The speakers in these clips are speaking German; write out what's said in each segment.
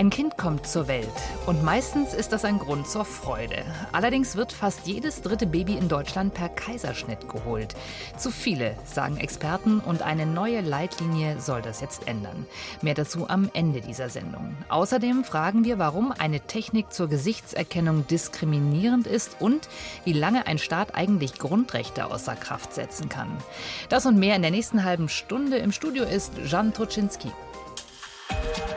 Ein Kind kommt zur Welt und meistens ist das ein Grund zur Freude. Allerdings wird fast jedes dritte Baby in Deutschland per Kaiserschnitt geholt. Zu viele, sagen Experten, und eine neue Leitlinie soll das jetzt ändern. Mehr dazu am Ende dieser Sendung. Außerdem fragen wir, warum eine Technik zur Gesichtserkennung diskriminierend ist und wie lange ein Staat eigentlich Grundrechte außer Kraft setzen kann. Das und mehr in der nächsten halben Stunde. Im Studio ist Jan Toczynski.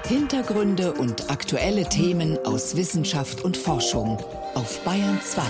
Hintergründe und aktuelle Themen aus Wissenschaft und Forschung auf Bayern 2.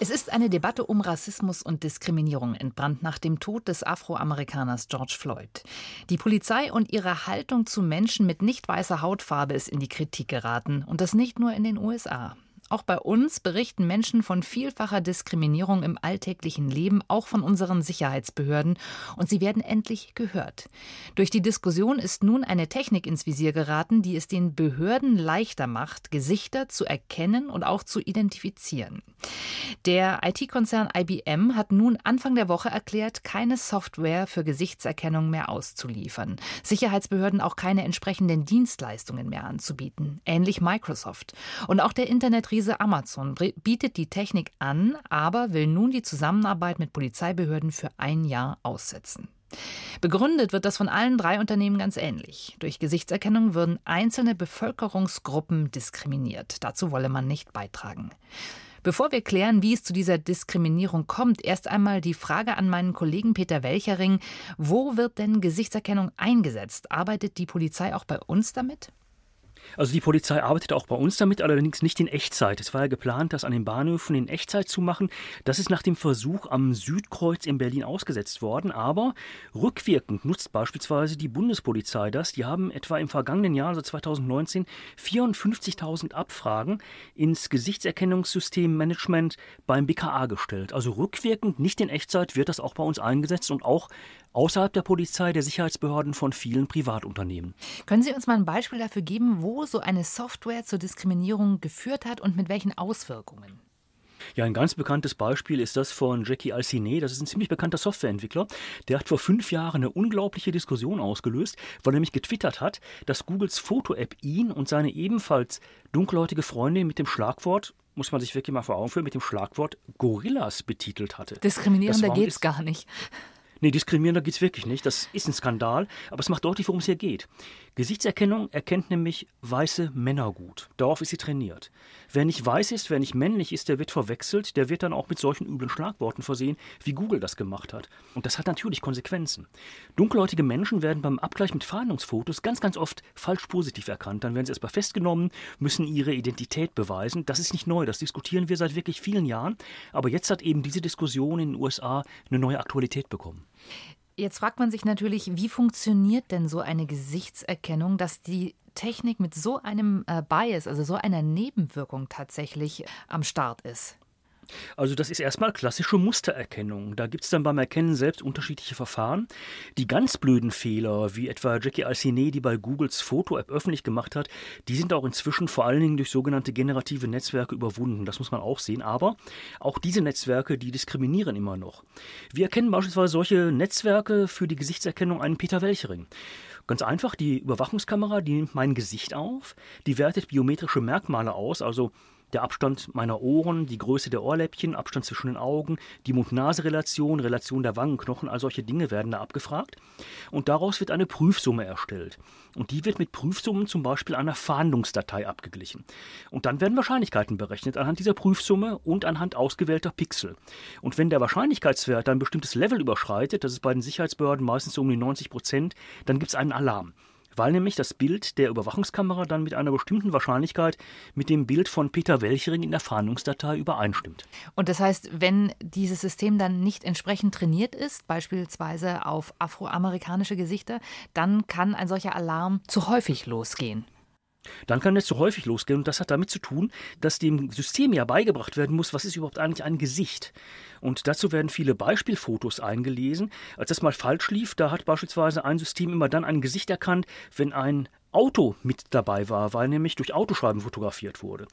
Es ist eine Debatte um Rassismus und Diskriminierung entbrannt nach dem Tod des Afroamerikaners George Floyd. Die Polizei und ihre Haltung zu Menschen mit nicht weißer Hautfarbe ist in die Kritik geraten und das nicht nur in den USA. Auch bei uns berichten Menschen von vielfacher Diskriminierung im alltäglichen Leben, auch von unseren Sicherheitsbehörden, und sie werden endlich gehört. Durch die Diskussion ist nun eine Technik ins Visier geraten, die es den Behörden leichter macht, Gesichter zu erkennen und auch zu identifizieren. Der IT-Konzern IBM hat nun Anfang der Woche erklärt, keine Software für Gesichtserkennung mehr auszuliefern, Sicherheitsbehörden auch keine entsprechenden Dienstleistungen mehr anzubieten, ähnlich Microsoft. Und auch der Internetriese Krise Amazon bietet die Technik an, aber will nun die Zusammenarbeit mit Polizeibehörden für ein Jahr aussetzen. Begründet wird das von allen drei Unternehmen ganz ähnlich. Durch Gesichtserkennung würden einzelne Bevölkerungsgruppen diskriminiert. Dazu wolle man nicht beitragen. Bevor wir klären, wie es zu dieser Diskriminierung kommt, erst einmal die Frage an meinen Kollegen Peter Welchering. Wo wird denn Gesichtserkennung eingesetzt? Arbeitet die Polizei auch bei uns damit? Also die Polizei arbeitet auch bei uns damit, allerdings nicht in Echtzeit. Es war ja geplant, das an den Bahnhöfen in Echtzeit zu machen. Das ist nach dem Versuch am Südkreuz in Berlin ausgesetzt worden. Aber rückwirkend nutzt beispielsweise die Bundespolizei das. Die haben etwa im vergangenen Jahr, also 2019, 54.000 Abfragen ins Gesichtserkennungssystem Management beim BKA gestellt. Also rückwirkend, nicht in Echtzeit, wird das auch bei uns eingesetzt und auch außerhalb der Polizei, der Sicherheitsbehörden von vielen Privatunternehmen. Können Sie uns mal ein Beispiel dafür geben, wo so eine Software zur Diskriminierung geführt hat und mit welchen Auswirkungen? Ja, ein ganz bekanntes Beispiel ist das von Jackie Alcine. Das ist ein ziemlich bekannter Softwareentwickler. Der hat vor fünf Jahren eine unglaubliche Diskussion ausgelöst, weil er nämlich getwittert hat, dass Googles Foto-App ihn und seine ebenfalls dunkelhäutige Freundin mit dem Schlagwort muss man sich wirklich mal vor Augen führen, mit dem Schlagwort Gorillas betitelt hatte. Diskriminierender geht's gar nicht. Nee, diskriminierender geht es wirklich nicht. Das ist ein Skandal, aber es macht deutlich, worum es hier geht. Gesichtserkennung erkennt nämlich weiße Männer gut. Darauf ist sie trainiert. Wer nicht weiß ist, wer nicht männlich ist, der wird verwechselt, der wird dann auch mit solchen üblen Schlagworten versehen, wie Google das gemacht hat. Und das hat natürlich Konsequenzen. Dunkelhäutige Menschen werden beim Abgleich mit Fahndungsfotos ganz, ganz oft falsch positiv erkannt. Dann werden sie erstmal festgenommen, müssen ihre Identität beweisen. Das ist nicht neu, das diskutieren wir seit wirklich vielen Jahren. Aber jetzt hat eben diese Diskussion in den USA eine neue Aktualität bekommen. Jetzt fragt man sich natürlich, wie funktioniert denn so eine Gesichtserkennung, dass die Technik mit so einem äh, Bias, also so einer Nebenwirkung tatsächlich am Start ist? Also das ist erstmal klassische Mustererkennung. Da gibt es dann beim Erkennen selbst unterschiedliche Verfahren. Die ganz blöden Fehler, wie etwa Jackie Alcine, die bei Googles Foto-App öffentlich gemacht hat, die sind auch inzwischen vor allen Dingen durch sogenannte generative Netzwerke überwunden. Das muss man auch sehen. Aber auch diese Netzwerke, die diskriminieren immer noch. Wir erkennen beispielsweise solche Netzwerke für die Gesichtserkennung einen Peter Welchering. Ganz einfach, die Überwachungskamera, die nimmt mein Gesicht auf, die wertet biometrische Merkmale aus, also der Abstand meiner Ohren, die Größe der Ohrläppchen, Abstand zwischen den Augen, die Mund-Nase-Relation, Relation der Wangenknochen, all solche Dinge werden da abgefragt. Und daraus wird eine Prüfsumme erstellt. Und die wird mit Prüfsummen zum Beispiel einer Fahndungsdatei abgeglichen. Und dann werden Wahrscheinlichkeiten berechnet anhand dieser Prüfsumme und anhand ausgewählter Pixel. Und wenn der Wahrscheinlichkeitswert ein bestimmtes Level überschreitet, das ist bei den Sicherheitsbehörden meistens so um die 90 Prozent, dann gibt es einen Alarm weil nämlich das Bild der Überwachungskamera dann mit einer bestimmten Wahrscheinlichkeit mit dem Bild von Peter Welchering in der Fahndungsdatei übereinstimmt. Und das heißt, wenn dieses System dann nicht entsprechend trainiert ist, beispielsweise auf afroamerikanische Gesichter, dann kann ein solcher Alarm zu häufig losgehen. Dann kann es zu häufig losgehen und das hat damit zu tun, dass dem System ja beigebracht werden muss, was ist überhaupt eigentlich ein Gesicht. Und dazu werden viele Beispielfotos eingelesen. Als das mal falsch lief, da hat beispielsweise ein System immer dann ein Gesicht erkannt, wenn ein Auto mit dabei war, weil nämlich durch Autoschreiben fotografiert wurde.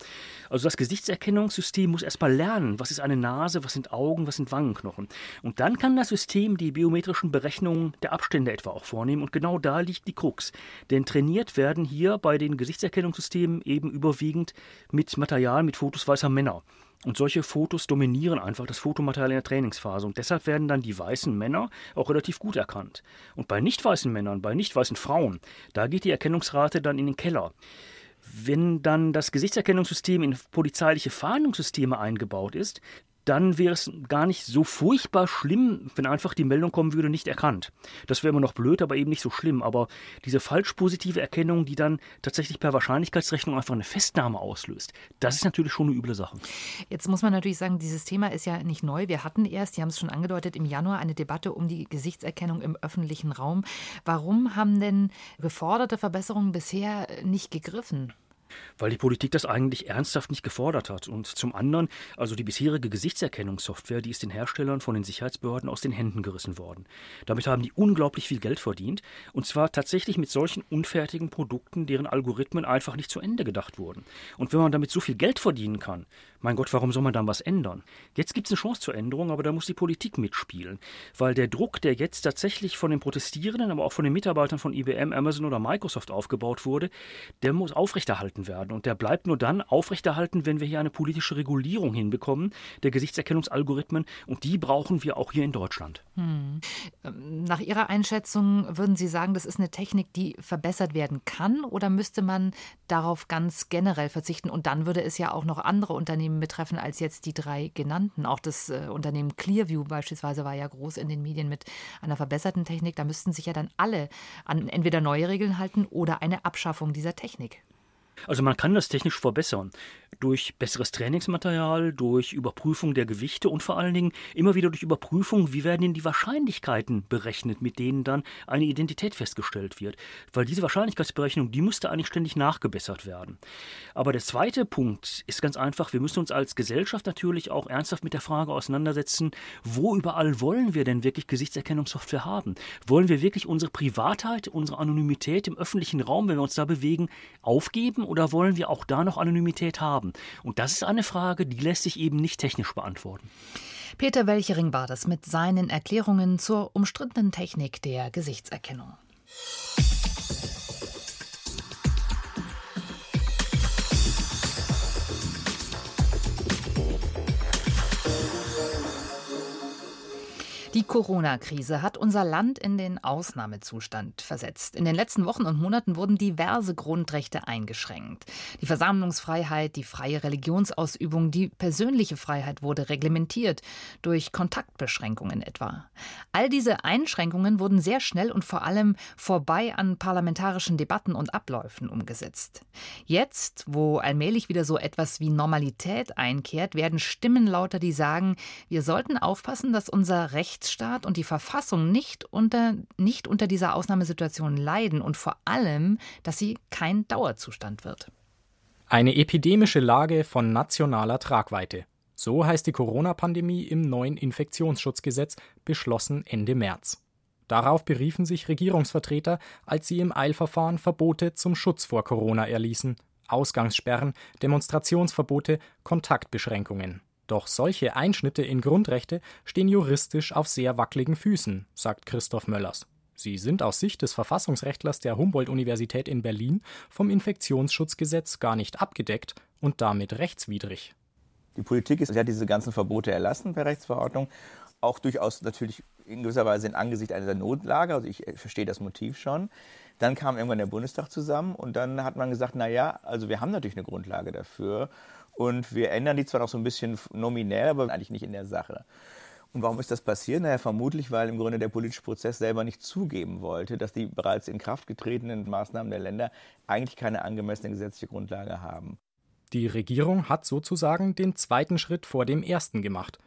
Also das Gesichtserkennungssystem muss erstmal lernen, was ist eine Nase, was sind Augen, was sind Wangenknochen. Und dann kann das System die biometrischen Berechnungen der Abstände etwa auch vornehmen. Und genau da liegt die Krux. Denn trainiert werden hier bei den Gesichtserkennungssystemen eben überwiegend mit Material, mit Fotos weißer Männer. Und solche Fotos dominieren einfach das Fotomaterial in der Trainingsphase. Und deshalb werden dann die weißen Männer auch relativ gut erkannt. Und bei nicht weißen Männern, bei nicht weißen Frauen, da geht die Erkennungsrate dann in den Keller. Wenn dann das Gesichtserkennungssystem in polizeiliche Fahndungssysteme eingebaut ist, dann wäre es gar nicht so furchtbar schlimm, wenn einfach die Meldung kommen würde, nicht erkannt. Das wäre immer noch blöd, aber eben nicht so schlimm. Aber diese falsch positive Erkennung, die dann tatsächlich per Wahrscheinlichkeitsrechnung einfach eine Festnahme auslöst, das ist natürlich schon eine üble Sache. Jetzt muss man natürlich sagen, dieses Thema ist ja nicht neu. Wir hatten erst, Sie haben es schon angedeutet, im Januar eine Debatte um die Gesichtserkennung im öffentlichen Raum. Warum haben denn geforderte Verbesserungen bisher nicht gegriffen? Weil die Politik das eigentlich ernsthaft nicht gefordert hat. Und zum anderen, also die bisherige Gesichtserkennungssoftware, die ist den Herstellern von den Sicherheitsbehörden aus den Händen gerissen worden. Damit haben die unglaublich viel Geld verdient. Und zwar tatsächlich mit solchen unfertigen Produkten, deren Algorithmen einfach nicht zu Ende gedacht wurden. Und wenn man damit so viel Geld verdienen kann, mein Gott, warum soll man dann was ändern? Jetzt gibt es eine Chance zur Änderung, aber da muss die Politik mitspielen. Weil der Druck, der jetzt tatsächlich von den Protestierenden, aber auch von den Mitarbeitern von IBM, Amazon oder Microsoft aufgebaut wurde, der muss aufrechterhalten werden. Und der bleibt nur dann aufrechterhalten, wenn wir hier eine politische Regulierung hinbekommen der Gesichtserkennungsalgorithmen. Und die brauchen wir auch hier in Deutschland. Hm. Nach Ihrer Einschätzung würden Sie sagen, das ist eine Technik, die verbessert werden kann? Oder müsste man darauf ganz generell verzichten? Und dann würde es ja auch noch andere Unternehmen Unternehmen betreffen als jetzt die drei genannten. Auch das äh, Unternehmen Clearview beispielsweise war ja groß in den Medien mit einer verbesserten Technik. Da müssten sich ja dann alle an entweder neue Regeln halten oder eine Abschaffung dieser Technik. Also man kann das technisch verbessern durch besseres Trainingsmaterial, durch Überprüfung der Gewichte und vor allen Dingen immer wieder durch Überprüfung, wie werden denn die Wahrscheinlichkeiten berechnet, mit denen dann eine Identität festgestellt wird. Weil diese Wahrscheinlichkeitsberechnung, die müsste eigentlich ständig nachgebessert werden. Aber der zweite Punkt ist ganz einfach, wir müssen uns als Gesellschaft natürlich auch ernsthaft mit der Frage auseinandersetzen, wo überall wollen wir denn wirklich Gesichtserkennungssoftware haben? Wollen wir wirklich unsere Privatheit, unsere Anonymität im öffentlichen Raum, wenn wir uns da bewegen, aufgeben oder wollen wir auch da noch Anonymität haben? Und das ist eine Frage, die lässt sich eben nicht technisch beantworten. Peter Welchering war das mit seinen Erklärungen zur umstrittenen Technik der Gesichtserkennung. Die Corona-Krise hat unser Land in den Ausnahmezustand versetzt. In den letzten Wochen und Monaten wurden diverse Grundrechte eingeschränkt. Die Versammlungsfreiheit, die freie Religionsausübung, die persönliche Freiheit wurde reglementiert, durch Kontaktbeschränkungen etwa. All diese Einschränkungen wurden sehr schnell und vor allem vorbei an parlamentarischen Debatten und Abläufen umgesetzt. Jetzt, wo allmählich wieder so etwas wie Normalität einkehrt, werden Stimmen lauter, die sagen, wir sollten aufpassen, dass unser Recht Rechtsstaat und die Verfassung nicht unter, nicht unter dieser Ausnahmesituation leiden und vor allem, dass sie kein Dauerzustand wird. Eine epidemische Lage von nationaler Tragweite. So heißt die Corona-Pandemie im neuen Infektionsschutzgesetz, beschlossen Ende März. Darauf beriefen sich Regierungsvertreter, als sie im Eilverfahren Verbote zum Schutz vor Corona erließen. Ausgangssperren, Demonstrationsverbote, Kontaktbeschränkungen. Doch solche Einschnitte in Grundrechte stehen juristisch auf sehr wackeligen Füßen, sagt Christoph Möllers. Sie sind aus Sicht des Verfassungsrechtlers der Humboldt-Universität in Berlin vom Infektionsschutzgesetz gar nicht abgedeckt und damit rechtswidrig. Die Politik ist, hat diese ganzen Verbote erlassen per Rechtsverordnung, auch durchaus natürlich in gewisser Weise in Angesicht einer Notlage. Also ich verstehe das Motiv schon. Dann kam irgendwann der Bundestag zusammen und dann hat man gesagt, na ja, also wir haben natürlich eine Grundlage dafür und wir ändern die zwar noch so ein bisschen nominell, aber eigentlich nicht in der Sache. Und warum ist das passiert? Naja, vermutlich, weil im Grunde der politische Prozess selber nicht zugeben wollte, dass die bereits in Kraft getretenen Maßnahmen der Länder eigentlich keine angemessene gesetzliche Grundlage haben. Die Regierung hat sozusagen den zweiten Schritt vor dem ersten gemacht.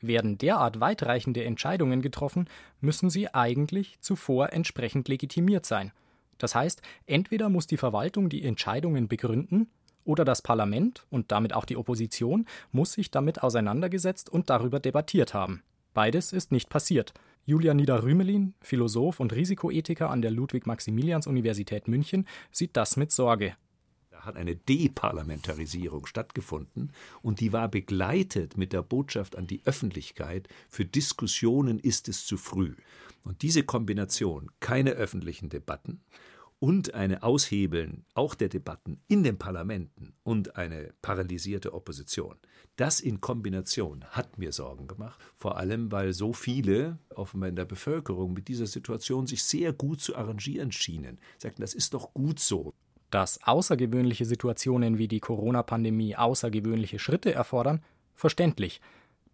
Werden derart weitreichende Entscheidungen getroffen, müssen sie eigentlich zuvor entsprechend legitimiert sein. Das heißt, entweder muss die Verwaltung die Entscheidungen begründen oder das Parlament und damit auch die Opposition muss sich damit auseinandergesetzt und darüber debattiert haben. Beides ist nicht passiert. Julia Nieder-Rümelin, Philosoph und Risikoethiker an der Ludwig-Maximilians-Universität München, sieht das mit Sorge. Da hat eine Deparlamentarisierung stattgefunden und die war begleitet mit der Botschaft an die Öffentlichkeit, für Diskussionen ist es zu früh. Und diese Kombination, keine öffentlichen Debatten und eine Aushebeln auch der Debatten in den Parlamenten und eine paralysierte Opposition. Das in Kombination hat mir Sorgen gemacht, vor allem weil so viele offenbar in der Bevölkerung mit dieser Situation sich sehr gut zu arrangieren schienen. Sagten, das ist doch gut so. Dass außergewöhnliche Situationen wie die Corona-Pandemie außergewöhnliche Schritte erfordern, verständlich.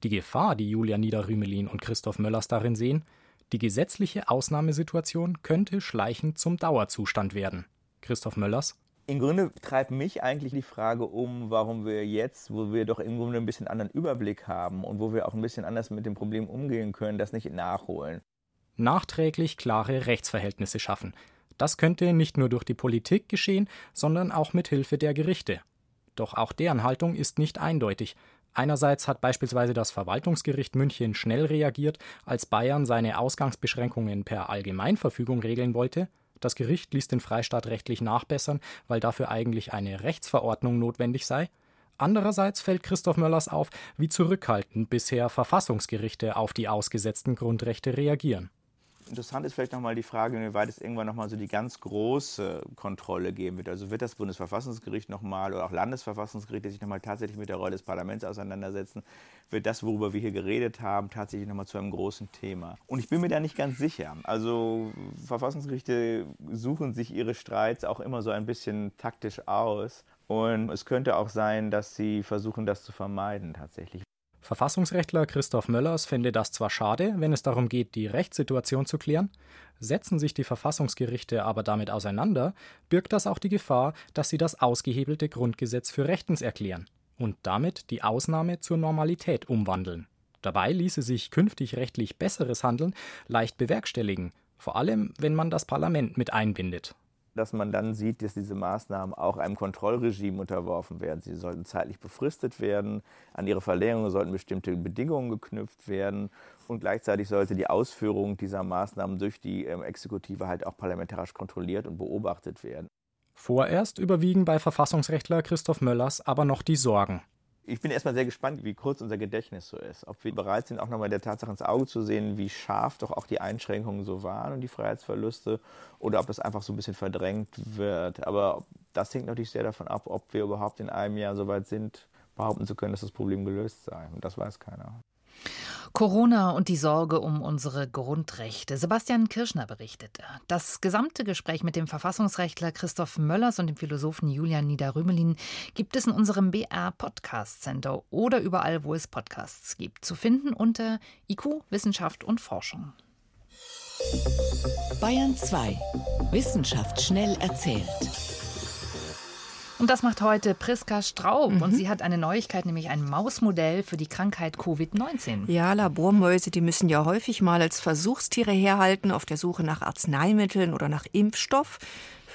Die Gefahr, die Julia Niederrümelin und Christoph Möllers darin sehen, die gesetzliche Ausnahmesituation könnte schleichend zum Dauerzustand werden. Christoph Möllers. Im Grunde treibt mich eigentlich die Frage um, warum wir jetzt, wo wir doch im Grunde ein bisschen anderen Überblick haben und wo wir auch ein bisschen anders mit dem Problem umgehen können, das nicht nachholen. Nachträglich klare Rechtsverhältnisse schaffen. Das könnte nicht nur durch die Politik geschehen, sondern auch mit Hilfe der Gerichte. Doch auch deren Haltung ist nicht eindeutig. Einerseits hat beispielsweise das Verwaltungsgericht München schnell reagiert, als Bayern seine Ausgangsbeschränkungen per Allgemeinverfügung regeln wollte. Das Gericht ließ den Freistaat rechtlich nachbessern, weil dafür eigentlich eine Rechtsverordnung notwendig sei. Andererseits fällt Christoph Möllers auf, wie zurückhaltend bisher Verfassungsgerichte auf die ausgesetzten Grundrechte reagieren. Interessant ist vielleicht nochmal die Frage, inwieweit es irgendwann nochmal so die ganz große Kontrolle geben wird. Also wird das Bundesverfassungsgericht nochmal oder auch Landesverfassungsgerichte sich nochmal tatsächlich mit der Rolle des Parlaments auseinandersetzen? Wird das, worüber wir hier geredet haben, tatsächlich nochmal zu einem großen Thema? Und ich bin mir da nicht ganz sicher. Also Verfassungsgerichte suchen sich ihre Streits auch immer so ein bisschen taktisch aus. Und es könnte auch sein, dass sie versuchen, das zu vermeiden tatsächlich. Verfassungsrechtler Christoph Möllers fände das zwar schade, wenn es darum geht, die Rechtssituation zu klären, setzen sich die Verfassungsgerichte aber damit auseinander, birgt das auch die Gefahr, dass sie das ausgehebelte Grundgesetz für rechtens erklären und damit die Ausnahme zur Normalität umwandeln. Dabei ließe sich künftig rechtlich besseres Handeln leicht bewerkstelligen, vor allem wenn man das Parlament mit einbindet dass man dann sieht, dass diese Maßnahmen auch einem Kontrollregime unterworfen werden. Sie sollten zeitlich befristet werden, an ihre Verlängerung sollten bestimmte Bedingungen geknüpft werden und gleichzeitig sollte die Ausführung dieser Maßnahmen durch die ähm, Exekutive halt auch parlamentarisch kontrolliert und beobachtet werden. Vorerst überwiegen bei Verfassungsrechtler Christoph Möllers aber noch die Sorgen. Ich bin erstmal sehr gespannt, wie kurz unser Gedächtnis so ist. Ob wir bereit sind, auch nochmal der Tatsache ins Auge zu sehen, wie scharf doch auch die Einschränkungen so waren und die Freiheitsverluste, oder ob das einfach so ein bisschen verdrängt wird. Aber das hängt natürlich sehr davon ab, ob wir überhaupt in einem Jahr so weit sind, behaupten zu können, dass das Problem gelöst sei. Und das weiß keiner. Corona und die Sorge um unsere Grundrechte. Sebastian Kirschner berichtete. Das gesamte Gespräch mit dem Verfassungsrechtler Christoph Möllers und dem Philosophen Julian Niederrümelin gibt es in unserem BR Podcast Center oder überall, wo es Podcasts gibt. Zu finden unter IQ, Wissenschaft und Forschung. Bayern 2. Wissenschaft schnell erzählt. Und das macht heute Priska Straub. Mhm. Und sie hat eine Neuigkeit, nämlich ein Mausmodell für die Krankheit Covid-19. Ja, Labormäuse, die müssen ja häufig mal als Versuchstiere herhalten auf der Suche nach Arzneimitteln oder nach Impfstoff.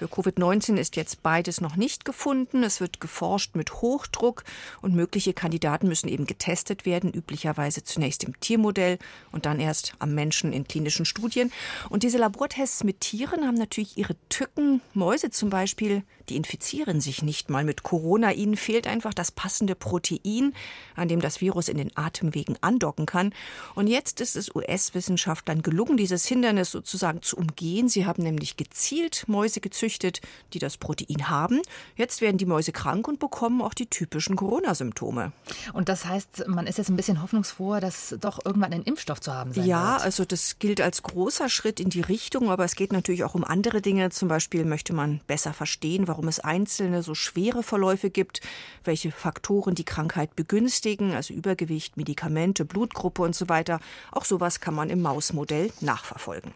Für Covid-19 ist jetzt beides noch nicht gefunden. Es wird geforscht mit Hochdruck und mögliche Kandidaten müssen eben getestet werden, üblicherweise zunächst im Tiermodell und dann erst am Menschen in klinischen Studien. Und diese Labortests mit Tieren haben natürlich ihre Tücken. Mäuse zum Beispiel, die infizieren sich nicht mal mit Corona. Ihnen fehlt einfach das passende Protein, an dem das Virus in den Atemwegen andocken kann. Und jetzt ist es US-Wissenschaftlern gelungen, dieses Hindernis sozusagen zu umgehen. Sie haben nämlich gezielt Mäuse gezüchtet gezüchtet, die das Protein haben. Jetzt werden die Mäuse krank und bekommen auch die typischen Corona-Symptome. Und das heißt, man ist jetzt ein bisschen hoffnungsfroh, dass doch irgendwann ein Impfstoff zu haben sein ja, wird. Ja, also das gilt als großer Schritt in die Richtung, aber es geht natürlich auch um andere Dinge. Zum Beispiel möchte man besser verstehen, warum es einzelne so schwere Verläufe gibt, welche Faktoren die Krankheit begünstigen, also Übergewicht, Medikamente, Blutgruppe und so weiter. Auch sowas kann man im Mausmodell nachverfolgen.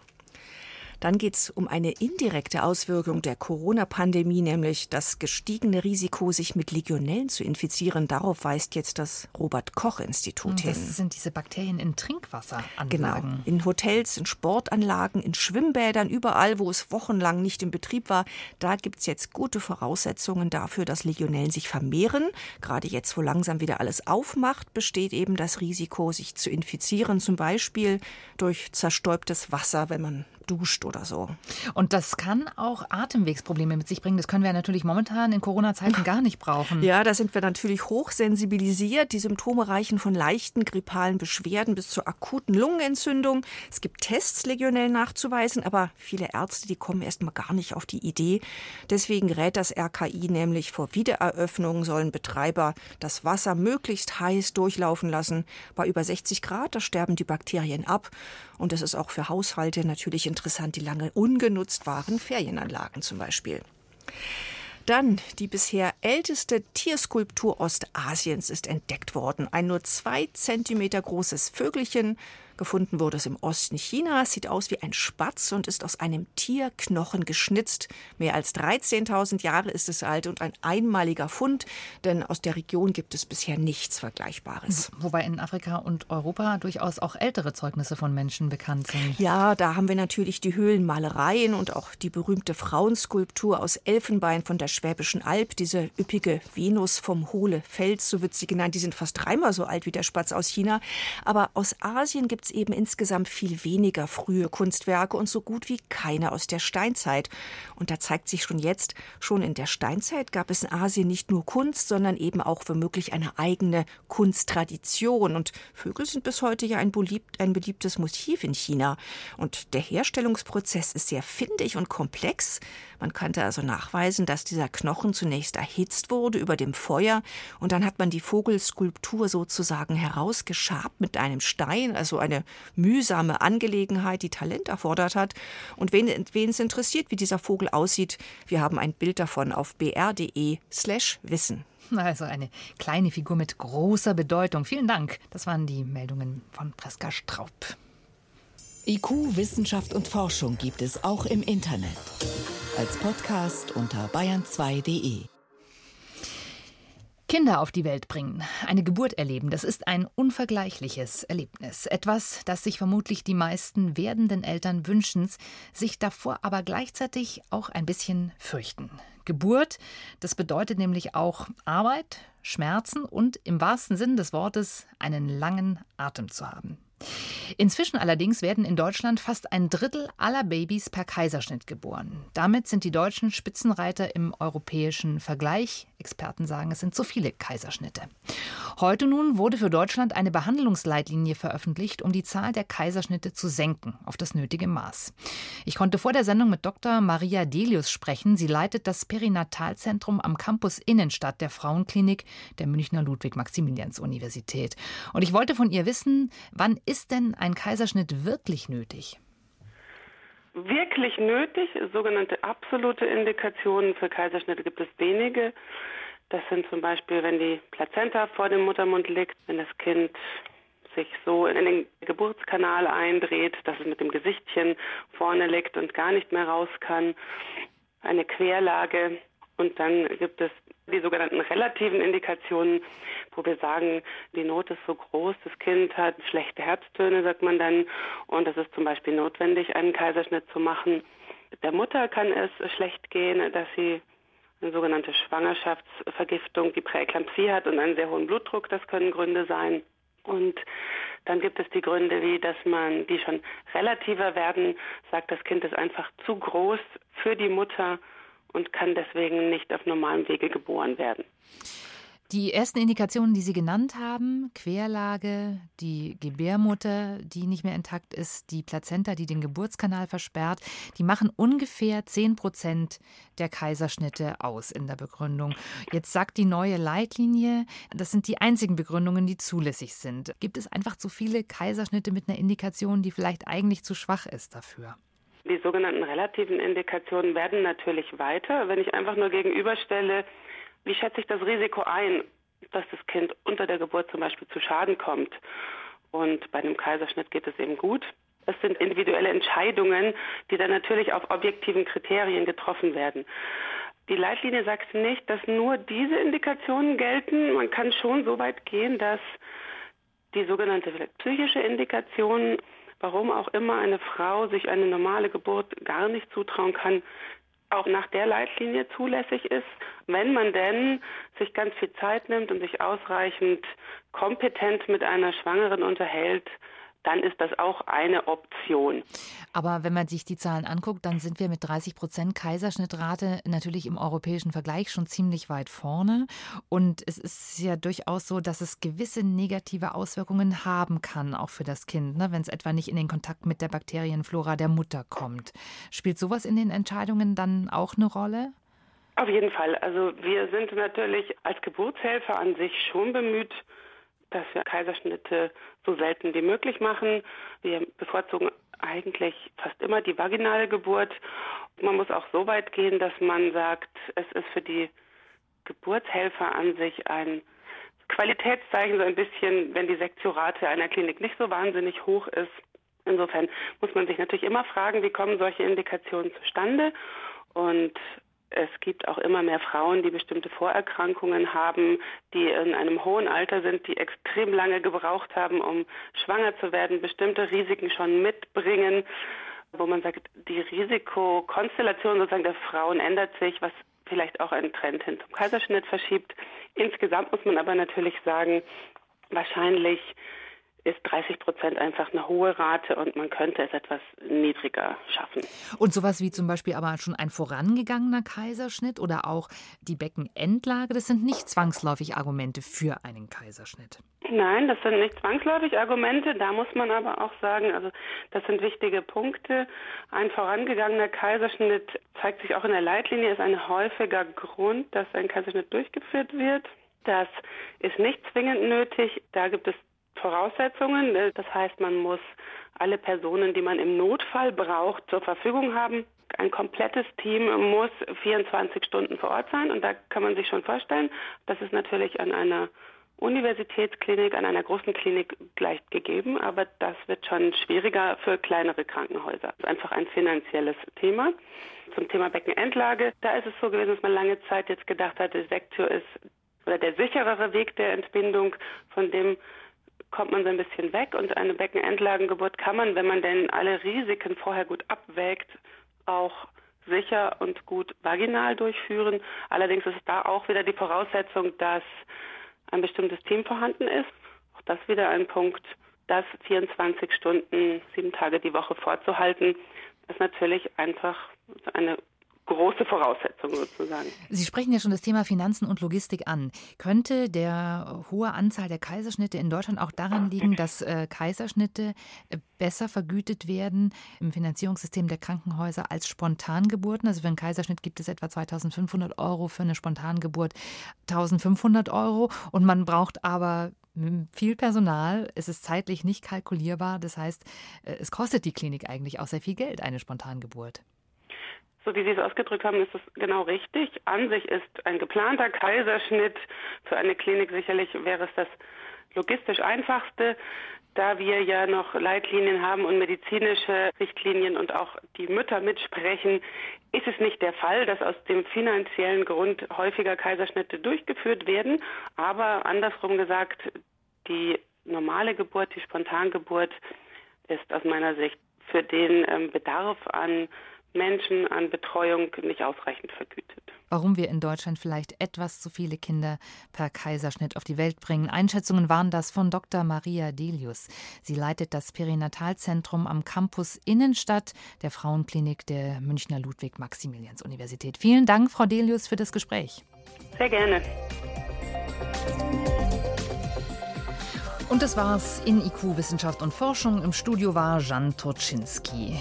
Dann geht es um eine indirekte Auswirkung der Corona-Pandemie, nämlich das gestiegene Risiko, sich mit Legionellen zu infizieren. Darauf weist jetzt das Robert-Koch-Institut hin. Das sind diese Bakterien in Trinkwasseranlagen. Genau. In Hotels, in Sportanlagen, in Schwimmbädern, überall, wo es wochenlang nicht in Betrieb war. Da gibt es jetzt gute Voraussetzungen dafür, dass Legionellen sich vermehren. Gerade jetzt, wo langsam wieder alles aufmacht, besteht eben das Risiko, sich zu infizieren, zum Beispiel durch zerstäubtes Wasser, wenn man duscht oder so. Und das kann auch Atemwegsprobleme mit sich bringen. Das können wir natürlich momentan in Corona-Zeiten gar nicht brauchen. Ja, da sind wir natürlich hochsensibilisiert. Die Symptome reichen von leichten grippalen Beschwerden bis zur akuten Lungenentzündung. Es gibt Tests, legionell nachzuweisen, aber viele Ärzte, die kommen erst mal gar nicht auf die Idee. Deswegen rät das RKI nämlich vor Wiedereröffnung sollen Betreiber das Wasser möglichst heiß durchlaufen lassen. Bei über 60 Grad, da sterben die Bakterien ab. Und das ist auch für Haushalte natürlich interessant, die lange ungenutzt waren, Ferienanlagen zum Beispiel. Dann die bisher älteste Tierskulptur Ostasiens ist entdeckt worden. Ein nur zwei Zentimeter großes Vögelchen Gefunden wurde es im Osten Chinas, sieht aus wie ein Spatz und ist aus einem Tierknochen geschnitzt. Mehr als 13.000 Jahre ist es alt und ein einmaliger Fund, denn aus der Region gibt es bisher nichts Vergleichbares. Wobei in Afrika und Europa durchaus auch ältere Zeugnisse von Menschen bekannt sind. Ja, da haben wir natürlich die Höhlenmalereien und auch die berühmte Frauenskulptur aus Elfenbein von der Schwäbischen Alb, diese üppige Venus vom Hohle Fels, so wird sie genannt. Die sind fast dreimal so alt wie der Spatz aus China. Aber aus Asien gibt es eben insgesamt viel weniger frühe Kunstwerke und so gut wie keine aus der Steinzeit. Und da zeigt sich schon jetzt, schon in der Steinzeit gab es in Asien nicht nur Kunst, sondern eben auch womöglich eine eigene Kunsttradition. Und Vögel sind bis heute ja ein, beliebt, ein beliebtes Motiv in China. Und der Herstellungsprozess ist sehr findig und komplex. Man konnte also nachweisen, dass dieser Knochen zunächst erhitzt wurde über dem Feuer und dann hat man die Vogelskulptur sozusagen herausgeschabt mit einem Stein, also eine mühsame Angelegenheit, die Talent erfordert hat. Und wen, wen es interessiert, wie dieser Vogel aussieht, wir haben ein Bild davon auf br.de slash wissen. Also eine kleine Figur mit großer Bedeutung. Vielen Dank. Das waren die Meldungen von Preska Straub. IQ, Wissenschaft und Forschung gibt es auch im Internet. Als Podcast unter bayern2.de. Kinder auf die Welt bringen, eine Geburt erleben, das ist ein unvergleichliches Erlebnis. Etwas, das sich vermutlich die meisten werdenden Eltern wünschen, sich davor aber gleichzeitig auch ein bisschen fürchten. Geburt, das bedeutet nämlich auch Arbeit, Schmerzen und im wahrsten Sinn des Wortes einen langen Atem zu haben. Inzwischen allerdings werden in Deutschland fast ein Drittel aller Babys per Kaiserschnitt geboren. Damit sind die Deutschen Spitzenreiter im europäischen Vergleich. Experten sagen, es sind zu viele Kaiserschnitte. Heute nun wurde für Deutschland eine Behandlungsleitlinie veröffentlicht, um die Zahl der Kaiserschnitte zu senken auf das nötige Maß. Ich konnte vor der Sendung mit Dr. Maria Delius sprechen. Sie leitet das Perinatalzentrum am Campus Innenstadt der Frauenklinik der Münchner Ludwig-Maximilians-Universität. Und ich wollte von ihr wissen, wann ist denn ein Kaiserschnitt wirklich nötig? Wirklich nötig, sogenannte absolute Indikationen für Kaiserschnitte gibt es wenige. Das sind zum Beispiel, wenn die Plazenta vor dem Muttermund liegt, wenn das Kind sich so in den Geburtskanal eindreht, dass es mit dem Gesichtchen vorne liegt und gar nicht mehr raus kann, eine Querlage. Und dann gibt es die sogenannten relativen Indikationen, wo wir sagen, die Not ist so groß, das Kind hat schlechte Herztöne, sagt man dann, und es ist zum Beispiel notwendig, einen Kaiserschnitt zu machen. Der Mutter kann es schlecht gehen, dass sie eine sogenannte Schwangerschaftsvergiftung, die Präeklampsie hat und einen sehr hohen Blutdruck, das können Gründe sein. Und dann gibt es die Gründe, wie dass man, die schon relativer werden, sagt, das Kind ist einfach zu groß für die Mutter und kann deswegen nicht auf normalem Wege geboren werden. Die ersten Indikationen, die Sie genannt haben, Querlage, die Gebärmutter, die nicht mehr intakt ist, die Plazenta, die den Geburtskanal versperrt, die machen ungefähr 10 Prozent der Kaiserschnitte aus in der Begründung. Jetzt sagt die neue Leitlinie, das sind die einzigen Begründungen, die zulässig sind. Gibt es einfach zu viele Kaiserschnitte mit einer Indikation, die vielleicht eigentlich zu schwach ist dafür? Die sogenannten relativen Indikationen werden natürlich weiter. Wenn ich einfach nur gegenüberstelle, wie schätze ich das Risiko ein, dass das Kind unter der Geburt zum Beispiel zu Schaden kommt. Und bei einem Kaiserschnitt geht es eben gut. Es sind individuelle Entscheidungen, die dann natürlich auf objektiven Kriterien getroffen werden. Die Leitlinie sagt nicht, dass nur diese Indikationen gelten. Man kann schon so weit gehen, dass die sogenannte psychische Indikation, warum auch immer eine Frau sich eine normale Geburt gar nicht zutrauen kann, auch nach der Leitlinie zulässig ist, wenn man denn sich ganz viel Zeit nimmt und sich ausreichend kompetent mit einer Schwangeren unterhält, dann ist das auch eine Option. Aber wenn man sich die Zahlen anguckt, dann sind wir mit 30 Prozent Kaiserschnittrate natürlich im europäischen Vergleich schon ziemlich weit vorne. Und es ist ja durchaus so, dass es gewisse negative Auswirkungen haben kann, auch für das Kind, ne, wenn es etwa nicht in den Kontakt mit der Bakterienflora der Mutter kommt. Spielt sowas in den Entscheidungen dann auch eine Rolle? Auf jeden Fall. Also wir sind natürlich als Geburtshelfer an sich schon bemüht, dass wir Kaiserschnitte so selten wie möglich machen. Wir bevorzugen eigentlich fast immer die vaginale Geburt. Man muss auch so weit gehen, dass man sagt, es ist für die Geburtshelfer an sich ein Qualitätszeichen, so ein bisschen, wenn die Sektiorate einer Klinik nicht so wahnsinnig hoch ist. Insofern muss man sich natürlich immer fragen, wie kommen solche Indikationen zustande? Und es gibt auch immer mehr Frauen, die bestimmte Vorerkrankungen haben, die in einem hohen Alter sind, die extrem lange gebraucht haben, um schwanger zu werden, bestimmte Risiken schon mitbringen, wo man sagt, die Risikokonstellation sozusagen der Frauen ändert sich, was vielleicht auch einen Trend hin zum Kaiserschnitt verschiebt. Insgesamt muss man aber natürlich sagen, wahrscheinlich ist 30 Prozent einfach eine hohe Rate und man könnte es etwas niedriger schaffen. Und sowas wie zum Beispiel aber schon ein vorangegangener Kaiserschnitt oder auch die Beckenendlage, das sind nicht zwangsläufig Argumente für einen Kaiserschnitt. Nein, das sind nicht zwangsläufig Argumente. Da muss man aber auch sagen, also das sind wichtige Punkte. Ein vorangegangener Kaiserschnitt zeigt sich auch in der Leitlinie, ist ein häufiger Grund, dass ein Kaiserschnitt durchgeführt wird. Das ist nicht zwingend nötig. Da gibt es Voraussetzungen. Ne? Das heißt, man muss alle Personen, die man im Notfall braucht, zur Verfügung haben. Ein komplettes Team muss 24 Stunden vor Ort sein und da kann man sich schon vorstellen, das ist natürlich an einer Universitätsklinik, an einer großen Klinik gleich gegeben, aber das wird schon schwieriger für kleinere Krankenhäuser. Das ist einfach ein finanzielles Thema. Zum Thema Beckenendlage, da ist es so gewesen, dass man lange Zeit jetzt gedacht hatte, Sektio ist oder der sicherere Weg der Entbindung, von dem kommt man so ein bisschen weg und eine Beckenendlagengeburt kann man, wenn man denn alle Risiken vorher gut abwägt, auch sicher und gut vaginal durchführen. Allerdings ist da auch wieder die Voraussetzung, dass ein bestimmtes Team vorhanden ist. Auch das wieder ein Punkt, das 24 Stunden, sieben Tage die Woche vorzuhalten, ist natürlich einfach eine große Voraussetzung sozusagen. Sie sprechen ja schon das Thema Finanzen und Logistik an. Könnte der hohe Anzahl der Kaiserschnitte in Deutschland auch daran liegen, dass äh, Kaiserschnitte äh, besser vergütet werden im Finanzierungssystem der Krankenhäuser als Spontangeburten? Also für einen Kaiserschnitt gibt es etwa 2500 Euro, für eine Spontangeburt 1500 Euro und man braucht aber viel Personal, es ist zeitlich nicht kalkulierbar. Das heißt, äh, es kostet die Klinik eigentlich auch sehr viel Geld, eine Spontangeburt. So wie Sie es ausgedrückt haben, ist es genau richtig. An sich ist ein geplanter Kaiserschnitt für eine Klinik sicherlich wäre es das logistisch einfachste. Da wir ja noch Leitlinien haben und medizinische Richtlinien und auch die Mütter mitsprechen, ist es nicht der Fall, dass aus dem finanziellen Grund häufiger Kaiserschnitte durchgeführt werden. Aber andersrum gesagt, die normale Geburt, die Spontangeburt ist aus meiner Sicht für den ähm, Bedarf an Menschen an Betreuung nicht ausreichend vergütet. Warum wir in Deutschland vielleicht etwas zu viele Kinder per Kaiserschnitt auf die Welt bringen. Einschätzungen waren das von Dr. Maria Delius. Sie leitet das Perinatalzentrum am Campus Innenstadt der Frauenklinik der Münchner Ludwig-Maximilians-Universität. Vielen Dank, Frau Delius, für das Gespräch. Sehr gerne. Und das war's in IQ Wissenschaft und Forschung. Im Studio war Jan Turczynski.